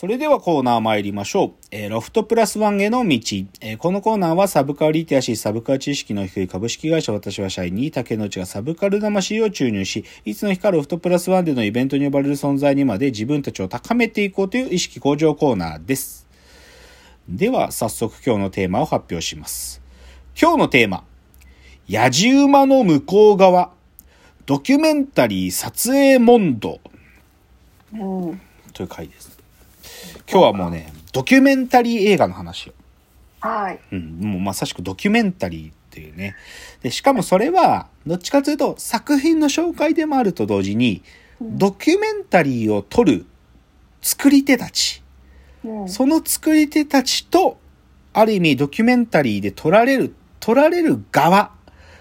それではコーナー参りましょう。えーロフトプラスワンへの道。えーこのコーナーはサブカルリテラシー、サブカル知識の低い株式会社私は社員に竹之内がサブカル魂を注入し、いつの日かロフトプラスワンでのイベントに呼ばれる存在にまで自分たちを高めていこうという意識向上コーナーです。では、早速今日のテーマを発表します。今日のテーマ。野じ馬の向こう側。ドキュメンタリー撮影問答。うん。という回です。今日はもうね、ドキュメンタリー映画の話を。はい。うん、もうまさしくドキュメンタリーっていうね。で、しかもそれは、どっちかというと作品の紹介でもあると同時に、ドキュメンタリーを撮る作り手たち、うん。その作り手たちと、ある意味ドキュメンタリーで撮られる、撮られる側、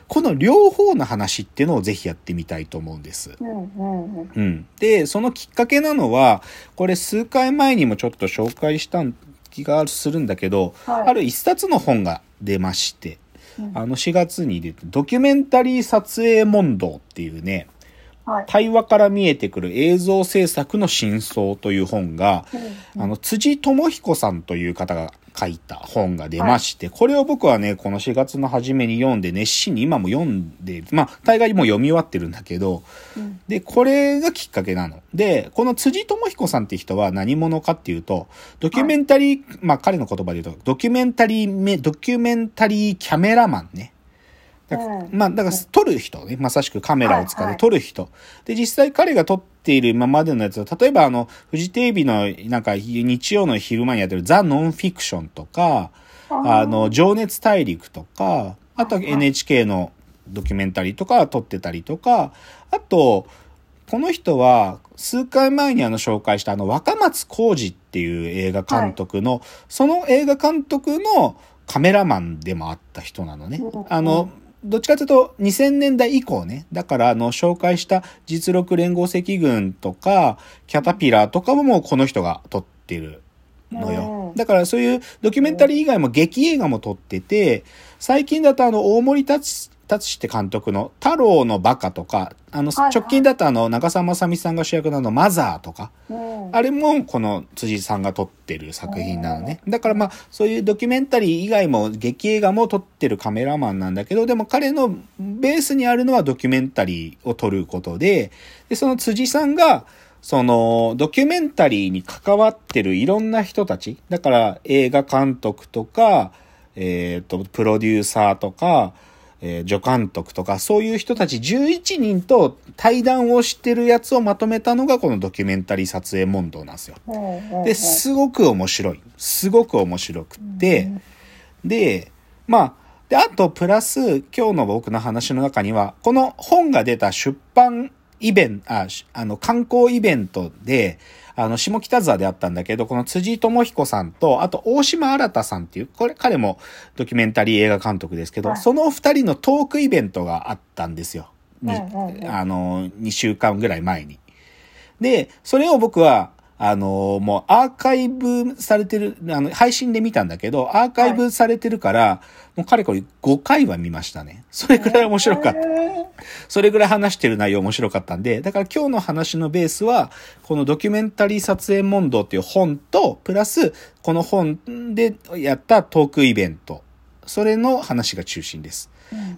この両方の話っていうのをぜひやってみたいと思うんです。うん。うん。うん。うん。で、そのきっかけなのは、これ数回前にもちょっと紹介した気がするんだけど、はいある一冊の本が出まして、うんあの4月に出て、ドキュメンタリー撮影問答っていうね、はい。対話から見えてくる映像制作の真相という本が、うんあの、辻智彦さんという方が書いた本が出まして、これを僕はね、この4月の初めに読んで、熱心に今も読んで、まあ、大概もう読み終わってるんだけど、うん。で、これがきっかけなの。で、この辻智彦さんって人は何者かっていうと、ドキュメンタリー、まあ彼の言葉で言うと、ドキュメンタリーめ、ドキュメンタリーキャメラマンね。だかまあ、だから撮る人ね。まさしくカメラを使ってはいはい撮る人。で、実際彼が撮っている今までのやつは、例えばあの、フジテレビのなんか日曜の昼間にやってるザ・ノンフィクションとか、あの、情熱大陸とか、あとは NHK のドキュメンタリーとか撮ってたりとか、あと、この人は数回前にあの紹介したあの若松浩二っていう映画監督の、その映画監督のカメラマンでもあった人なのねうん。あの、どっちかというと2000年代以降ね。だからあの紹介した実録連合赤軍とかキャタピラーとかももうこの人が撮ってるのよう。んだからそういうドキュメンタリー以外も劇映画も撮ってて、最近だとあの大森達達って監督の太郎のバカとか、あの直近だとあの長澤まさみさんが主役なのマザーとか、うん。あれもこの辻さんが撮ってる作品なのね。だからまあそういうドキュメンタリー以外も劇映画も撮ってるカメラマンなんだけど、でも彼のベースにあるのはドキュメンタリーを撮ることで、で、その辻さんが、そのドキュメンタリーに関わってるいろんな人たち、だから映画監督とか、えっ、と、プロデューサーとか、えー助監督とか、そういう人たち11人と対談をしてるやつをまとめたのがこのドキュメンタリー撮影問答なんですよ。うん。で、すごく面白い。すごく面白くって、で、まあ、で、あと、プラス、今日の僕の話の中には、この本が出た出版イベント、あ、しあの、観光イベントで、あの、下北沢であったんだけど、この辻智彦さんと、あと、大島新さんっていう、これ、彼もドキュメンタリー映画監督ですけど、はいその二人のトークイベントがあったんですよ。あの、2週間ぐらい前に。で、それを僕は、あの、もうアーカイブされてる、あの、配信で見たんだけど、アーカイブされてるから、もうかれこれ5回は見ましたね。それくらい面白かった。それぐらい話してる内容面白かったんで、だから今日の話のベースは、このドキュメンタリー撮影問答っていう本と、プラス、この本でやったトークイベント。それの話が中心です。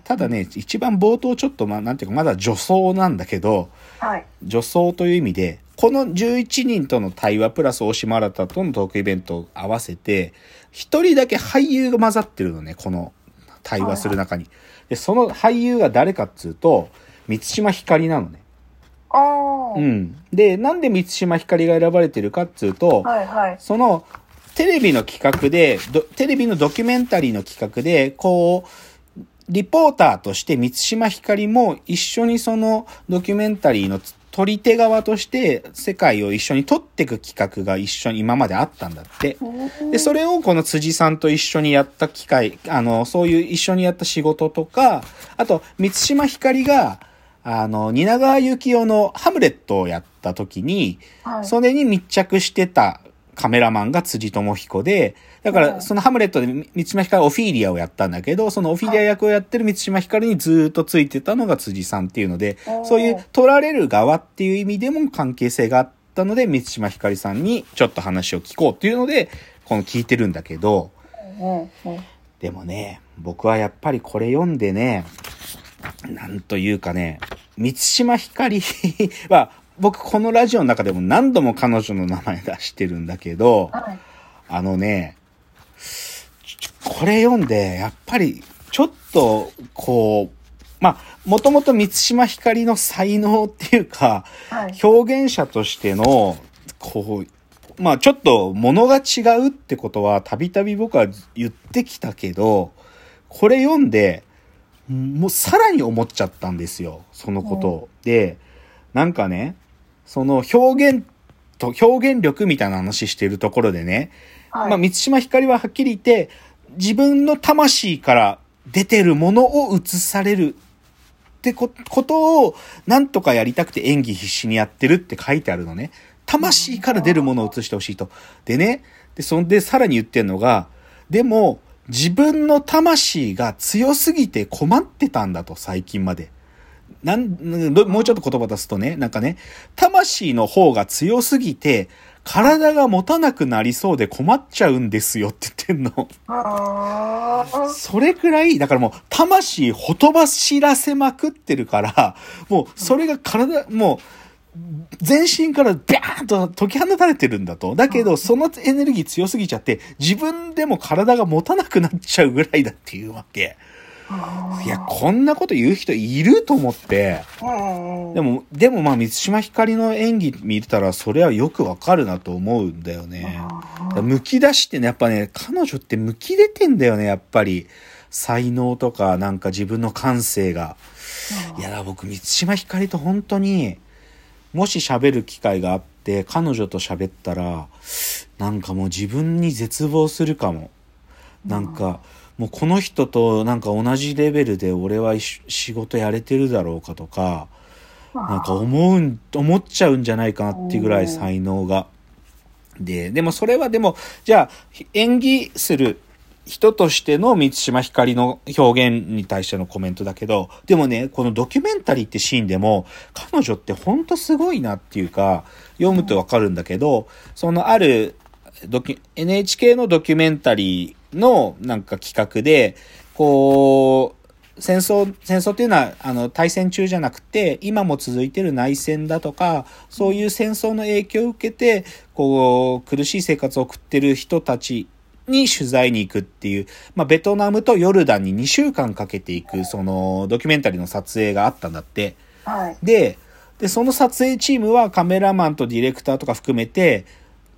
ただね、一番冒頭ちょっと、まあ、なんていうか、まだ女装なんだけど、はい。女装という意味で、この11人との対話プラス大島新とのトークイベントを合わせて、一人だけ俳優が混ざってるのね、この対話する中に。で、その俳優が誰かっつうと、三島ひかりなのね。ああ。うん。で、なんで三島ひかりが選ばれてるかっつうと、はいはい。その、テレビの企画で、どテレビのドキュメンタリーの企画で、こう、リポーターとして満島ひかりも一緒にそのドキュメンタリーの撮り手側として世界を一緒に撮っていく企画が一緒に今まであったんだって。で、それをこの辻さんと一緒にやった機会、あの、そういう一緒にやった仕事とか、あと、満島ひかりが、あの、蜷川幸雄のハムレットをやった時に、はい。それに密着してたカメラマンが辻智彦で、だから、はい。そのハムレットで三島ひかりはオフィーリアをやったんだけど、そのオフィーリア役をやってる三島ひかりにずーっとついてたのが辻さんっていうのでそういう撮られる側っていう意味でも関係性があったので、満島ひかりさんにちょっと話を聞こうっていうので、この聞いてるんだけど。でもね、僕はやっぱりこれ読んでね、なんというかね、満島ひかりは、僕このラジオの中でも何度も彼女の名前出してるんだけど、はい。あのね、これ読んで、やっぱり、ちょっと、こう、まあ、もともと満島ひかりの才能っていうか、はい。表現者としての、こう、まあちょっと物が違うってことはたびたび僕は言ってきたけど、これ読んで、もうさらに思っちゃったんですよ、そのことを。で、なんかね、その表現と、表現力みたいな話してるところでね、はい。まあ、満島ひかりははっきり言って、自分の魂から出てるものを映されるってこことを、なんとかやりたくて演技必死にやってるって書いてあるのね。魂から出るものを映してほしいと。でね、で、そんでさらに言ってんのが、でも、自分の魂が強すぎて困ってたんだと、最近まで。なん、どもうちょっと言葉出すとね、なんかね、魂の方が強すぎて、体が持たなくなりそうで困っちゃうんですよって言ってんの。それくらい、だからもう、魂ほとばしらせまくってるから、もう、それが体、もう、全身からビャーンと解き放たれてるんだと。だけど、そのエネルギー強すぎちゃって、自分でも体が持たなくなっちゃうぐらいだっていうわけ。いや、こんなこと言う人いると思って。うんうん。でも、でもまあ、満島ひかりの演技見てたら、それはよくわかるなと思うんだよね。むき出してね、やっぱね、彼女ってむき出てんだよね、やっぱり。才能とか、なんか自分の感性が。いや、僕、満島ひかりと本当に、もし喋る機会があって、彼女と喋ったら、なんかもう自分に絶望するかも。なんか、もうこの人となんか同じレベルで俺は仕事やれてるだろうかとか、なんか思うん、思っちゃうんじゃないかなっていうぐらい才能が。で、でもそれはでも、じゃあ、演技する人としての満島ひかりの表現に対してのコメントだけど、でもね、このドキュメンタリーってシーンでも、彼女ってほんとすごいなっていうか、読むとわかるんだけど、そのある、NHK のドキュメンタリーのなんか企画で、こう、戦争、戦争っていうのは、あの、対戦中じゃなくて、今も続いてる内戦だとか、そういう戦争の影響を受けて、こう、苦しい生活を送ってる人たちに取材に行くっていう、まあ、ベトナムとヨルダンに2週間かけていく、その、ドキュメンタリーの撮影があったんだって。はい。で、で、その撮影チームはカメラマンとディレクターとか含めて、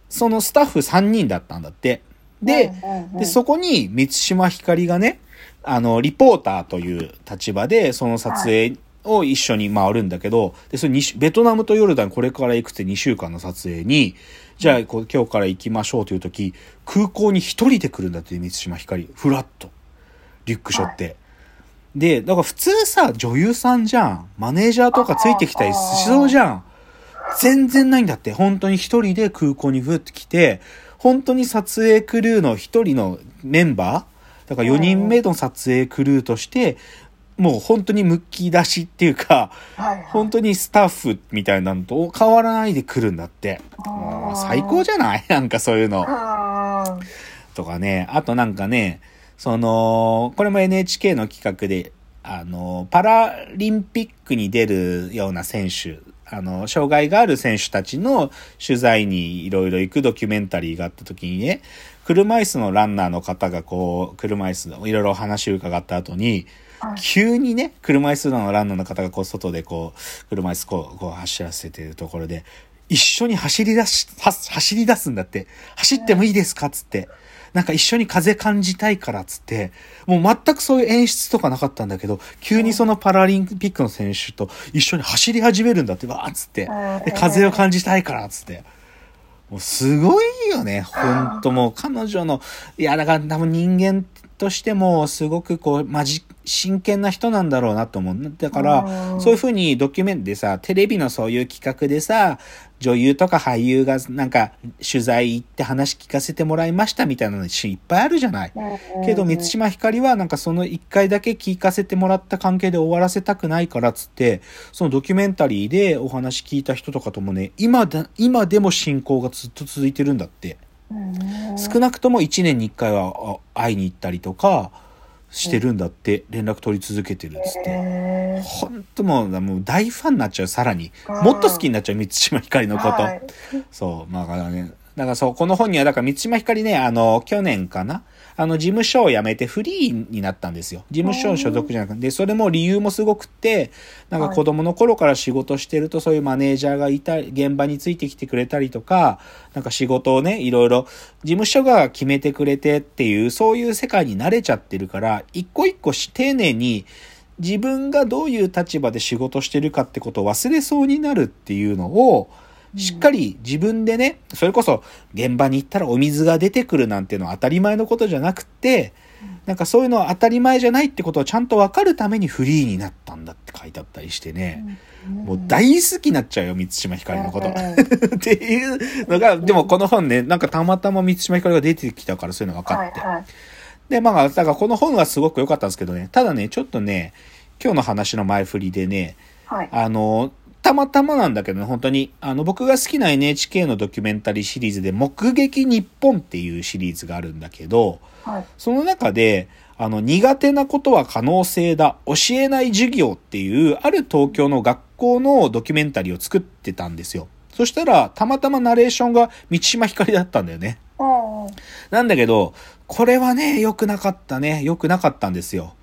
そのスタッフ3人だったんだって。で、で、そこに満島ひかりがね、あの、リポーターという立場で、その撮影を一緒に回るんだけど、で、それにベトナムとヨルダンこれから行くって2週間の撮影に、じゃあこう今日から行きましょうという時、空港に一人で来るんだって、満島ひかり。フラッと。リュック背負って。で、だから普通さ、女優さんじゃん。マネージャーとかついてきたりしそうじゃん。全然ないんだって。本当に一人で空港にふって来て、本当に撮影クルーの一人のメンバーだから4人目の撮影クルーとして、もう本当にむき出しっていうか、はいはい。本当にスタッフみたいなのと変わらないで来るんだって。もう最高じゃない？なんかそういうの。うんとかね、あとなんかね、その、これも NHK の企画で、あの、パラリンピックに出るような選手、あの、障害がある選手たちの取材にいろいろ行くドキュメンタリーがあった時にね、車椅子のランナーの方がこう、車椅子のいろいろ話を伺った後に、はい急にね、車椅子のランナーの方がこう、外でこう、車椅子こう、こう走らせてるところで、一緒に走り出し、は走り出すんだって。走ってもいいですか？つって。なんか一緒に風感じたいからつって、もう全くそういう演出とかなかったんだけど、急にそのパラリンピックの選手と一緒に走り始めるんだって、わーっつって。で、風を感じたいからつって。もうすごいよね、ほんともう彼女の、いや、だから多分人間ととしても、すごくこう、まじ、真剣な人なんだろうなと思う。だから、うんそういうふうにドキュメントでさ、テレビのそういう企画でさ、女優とか俳優がなんか取材行って話聞かせてもらいましたみたいなのいっぱいあるじゃない。けど、満島ひかりはなんかその一回だけ聞かせてもらった関係で終わらせたくないからっつって、そのドキュメンタリーでお話聞いた人とかともね、今だ、今でも進行がずっと続いてるんだって。少なくとも1年に1回はあ会いに行ったりとかしてるんだって、連絡取り続けてるっつって。へほんともう、もう大ファンになっちゃう、さらに。うんもっと好きになっちゃう、満島ひかりのこと。はいそう、まあ、ね。だからそう、この本には、だから満島ひかりね、あの、去年かな？あの、事務所を辞めてフリーになったんですよ。事務所所属じゃなくて。で、それも理由もすごくって、なんかはい子供の頃から仕事してると、そういうマネージャーがいたり、現場についてきてくれたりとか、なんか仕事をね、いろいろ、事務所が決めてくれてっていう、そういう世界に慣れちゃってるから、一個一個し丁寧に、自分がどういう立場で仕事してるかってことを忘れそうになるっていうのを、しっかり自分でね、それこそ現場に行ったらお水が出てくるなんていうのは当たり前のことじゃなくて、なんかそういうのは当たり前じゃないってことをちゃんと分かるためにフリーになったんだって書いてあったりしてね、もう大好きになっちゃうよ、満島ひかりのこと。っていうのが、でもこの本ね、なんかたまたま満島ひかりが出てきたからそういうの分かって。はいはい。で、まあ、だからこの本はすごく良かったんですけどね、ただね、ちょっとね、今日の話の前振りでね、はい。あの、たまたまなんだけどね、本当に、あの、僕が好きな NHK のドキュメンタリーシリーズで、目撃日本っていうシリーズがあるんだけど、はいその中で、あの、苦手なことは可能性だ、教えない授業っていう、ある東京の学校のドキュメンタリーを作ってたんですよ。そしたら、たまたまナレーションが満島ひかりだったんだよね。なんだけど、これはね、良くなかったね。良くなかったんですよ。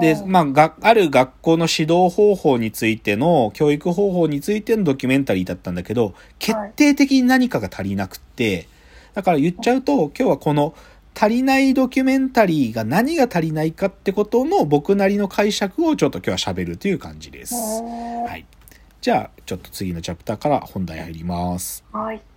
で、うんまあ、が、ある学校の指導方法についての、教育方法についてのドキュメンタリーだったんだけど、決定的に何かが足りなくって、だから言っちゃうと、今日はこの足りないドキュメンタリーが何が足りないかってことの僕なりの解釈をちょっと今日は喋るという感じです。ははい。じゃあ、ちょっと次のチャプターから本題入ります。はい